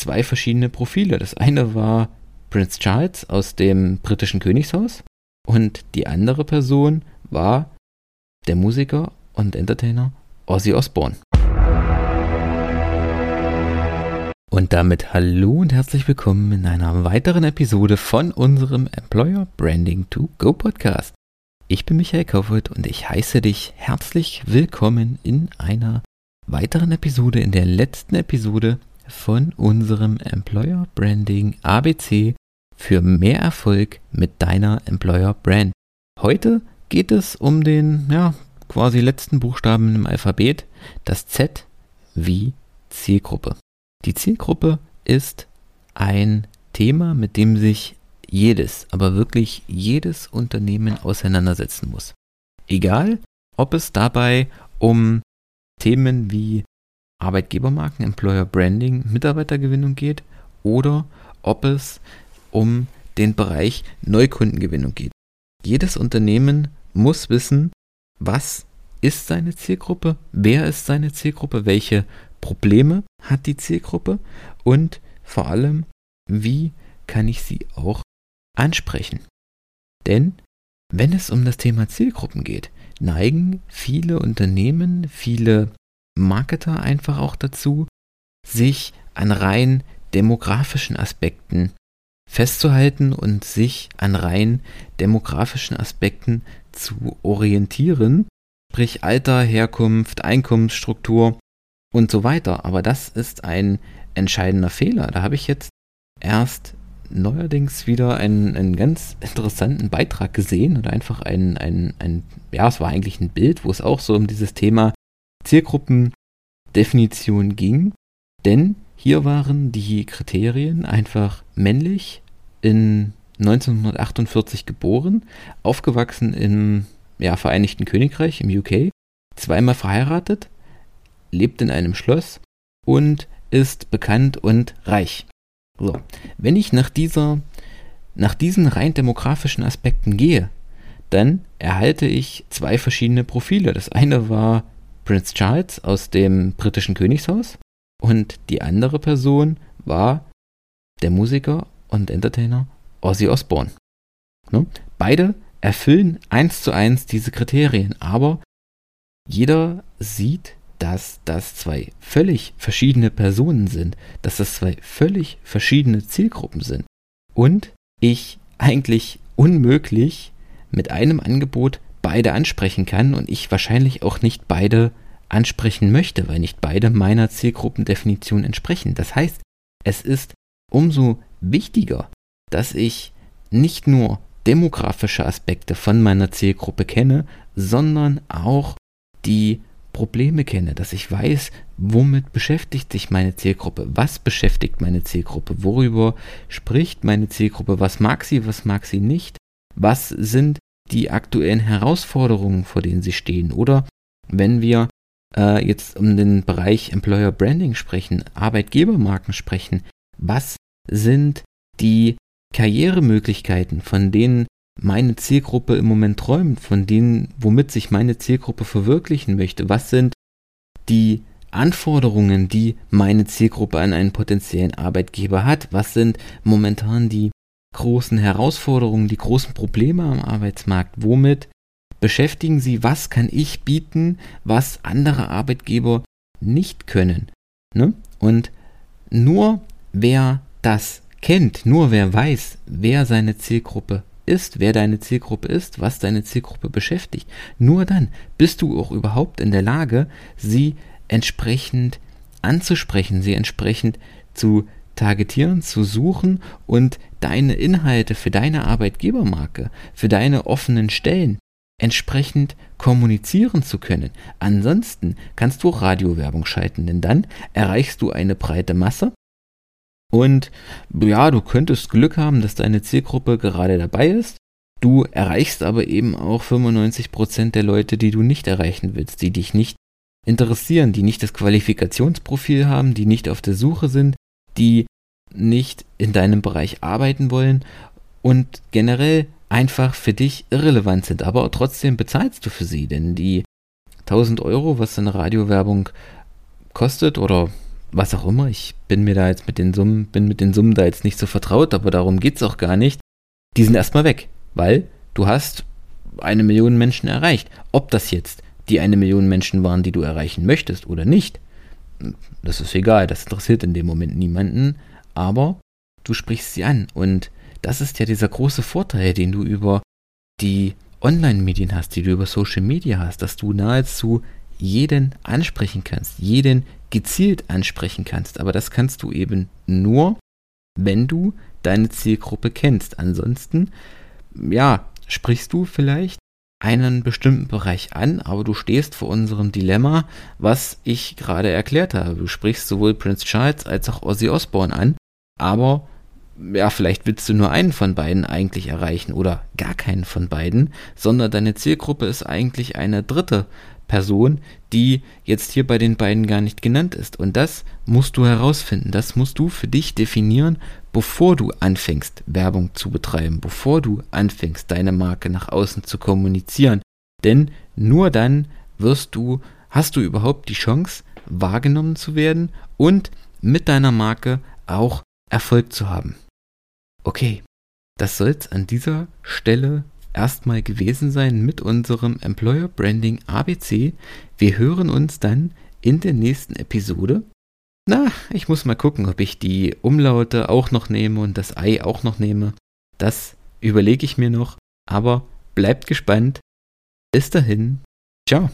zwei verschiedene Profile. Das eine war Prince Charles aus dem britischen Königshaus und die andere Person war der Musiker und Entertainer Ozzy Osbourne. Und damit hallo und herzlich willkommen in einer weiteren Episode von unserem Employer Branding to Go Podcast. Ich bin Michael Kaufhold und ich heiße dich herzlich willkommen in einer weiteren Episode, in der letzten Episode von unserem Employer Branding ABC für mehr Erfolg mit deiner Employer Brand. Heute geht es um den, ja, quasi letzten Buchstaben im Alphabet, das Z wie Zielgruppe. Die Zielgruppe ist ein Thema, mit dem sich jedes, aber wirklich jedes Unternehmen auseinandersetzen muss. Egal, ob es dabei um Themen wie Arbeitgebermarken, Employer Branding, Mitarbeitergewinnung geht oder ob es um den Bereich Neukundengewinnung geht. Jedes Unternehmen muss wissen, was ist seine Zielgruppe, wer ist seine Zielgruppe, welche Probleme hat die Zielgruppe und vor allem, wie kann ich sie auch ansprechen. Denn wenn es um das Thema Zielgruppen geht, neigen viele Unternehmen, viele Marketer einfach auch dazu, sich an rein demografischen Aspekten festzuhalten und sich an rein demografischen Aspekten zu orientieren, sprich Alter, Herkunft, Einkommensstruktur und so weiter. Aber das ist ein entscheidender Fehler. Da habe ich jetzt erst neuerdings wieder einen, einen ganz interessanten Beitrag gesehen oder einfach ein, ein, ein, ja, es war eigentlich ein Bild, wo es auch so um dieses Thema Zielgruppendefinition ging. Denn hier waren die Kriterien einfach männlich, in 1948 geboren, aufgewachsen im ja, Vereinigten Königreich, im UK, zweimal verheiratet, lebt in einem Schloss und ist bekannt und reich. So, wenn ich nach dieser, nach diesen rein demografischen Aspekten gehe, dann erhalte ich zwei verschiedene Profile. Das eine war Prince Charles aus dem britischen Königshaus und die andere Person war der Musiker und Entertainer Ozzy Osbourne. Ne? Beide erfüllen eins zu eins diese Kriterien, aber jeder sieht dass das zwei völlig verschiedene Personen sind, dass das zwei völlig verschiedene Zielgruppen sind und ich eigentlich unmöglich mit einem Angebot beide ansprechen kann und ich wahrscheinlich auch nicht beide ansprechen möchte, weil nicht beide meiner Zielgruppendefinition entsprechen. Das heißt, es ist umso wichtiger, dass ich nicht nur demografische Aspekte von meiner Zielgruppe kenne, sondern auch die Probleme kenne, dass ich weiß, womit beschäftigt sich meine Zielgruppe, was beschäftigt meine Zielgruppe, worüber spricht meine Zielgruppe, was mag sie, was mag sie nicht, was sind die aktuellen Herausforderungen, vor denen sie stehen. Oder wenn wir äh, jetzt um den Bereich Employer Branding sprechen, Arbeitgebermarken sprechen, was sind die Karrieremöglichkeiten, von denen meine Zielgruppe im Moment träumt, von denen, womit sich meine Zielgruppe verwirklichen möchte. Was sind die Anforderungen, die meine Zielgruppe an einen potenziellen Arbeitgeber hat? Was sind momentan die großen Herausforderungen, die großen Probleme am Arbeitsmarkt? Womit beschäftigen Sie? Was kann ich bieten, was andere Arbeitgeber nicht können? Ne? Und nur wer das kennt, nur wer weiß, wer seine Zielgruppe ist, wer deine Zielgruppe ist, was deine Zielgruppe beschäftigt. Nur dann bist du auch überhaupt in der Lage, sie entsprechend anzusprechen, sie entsprechend zu targetieren, zu suchen und deine Inhalte für deine Arbeitgebermarke, für deine offenen Stellen entsprechend kommunizieren zu können. Ansonsten kannst du Radiowerbung schalten, denn dann erreichst du eine breite Masse und ja, du könntest Glück haben, dass deine Zielgruppe gerade dabei ist. Du erreichst aber eben auch 95% der Leute, die du nicht erreichen willst, die dich nicht interessieren, die nicht das Qualifikationsprofil haben, die nicht auf der Suche sind, die nicht in deinem Bereich arbeiten wollen und generell einfach für dich irrelevant sind. Aber trotzdem bezahlst du für sie, denn die 1000 Euro, was eine Radiowerbung kostet oder was auch immer. Ich bin mir da jetzt mit den Summen, bin mit den Summen da jetzt nicht so vertraut, aber darum geht es auch gar nicht. Die sind erstmal weg, weil du hast eine Million Menschen erreicht. Ob das jetzt die eine Million Menschen waren, die du erreichen möchtest oder nicht, das ist egal, das interessiert in dem Moment niemanden, aber du sprichst sie an und das ist ja dieser große Vorteil, den du über die Online-Medien hast, die du über Social Media hast, dass du nahezu jeden ansprechen kannst, jeden gezielt ansprechen kannst. Aber das kannst du eben nur, wenn du deine Zielgruppe kennst. Ansonsten, ja, sprichst du vielleicht einen bestimmten Bereich an, aber du stehst vor unserem Dilemma, was ich gerade erklärt habe. Du sprichst sowohl Prince Charles als auch Ozzy Osbourne an, aber ja, vielleicht willst du nur einen von beiden eigentlich erreichen oder gar keinen von beiden, sondern deine Zielgruppe ist eigentlich eine dritte Person, die jetzt hier bei den beiden gar nicht genannt ist. Und das musst du herausfinden, das musst du für dich definieren, bevor du anfängst, Werbung zu betreiben, bevor du anfängst, deine Marke nach außen zu kommunizieren. Denn nur dann wirst du, hast du überhaupt die Chance, wahrgenommen zu werden und mit deiner Marke auch Erfolg zu haben. Okay, das soll es an dieser Stelle erstmal gewesen sein mit unserem Employer Branding ABC. Wir hören uns dann in der nächsten Episode. Na, ich muss mal gucken, ob ich die Umlaute auch noch nehme und das Ei auch noch nehme. Das überlege ich mir noch, aber bleibt gespannt. Bis dahin, ciao.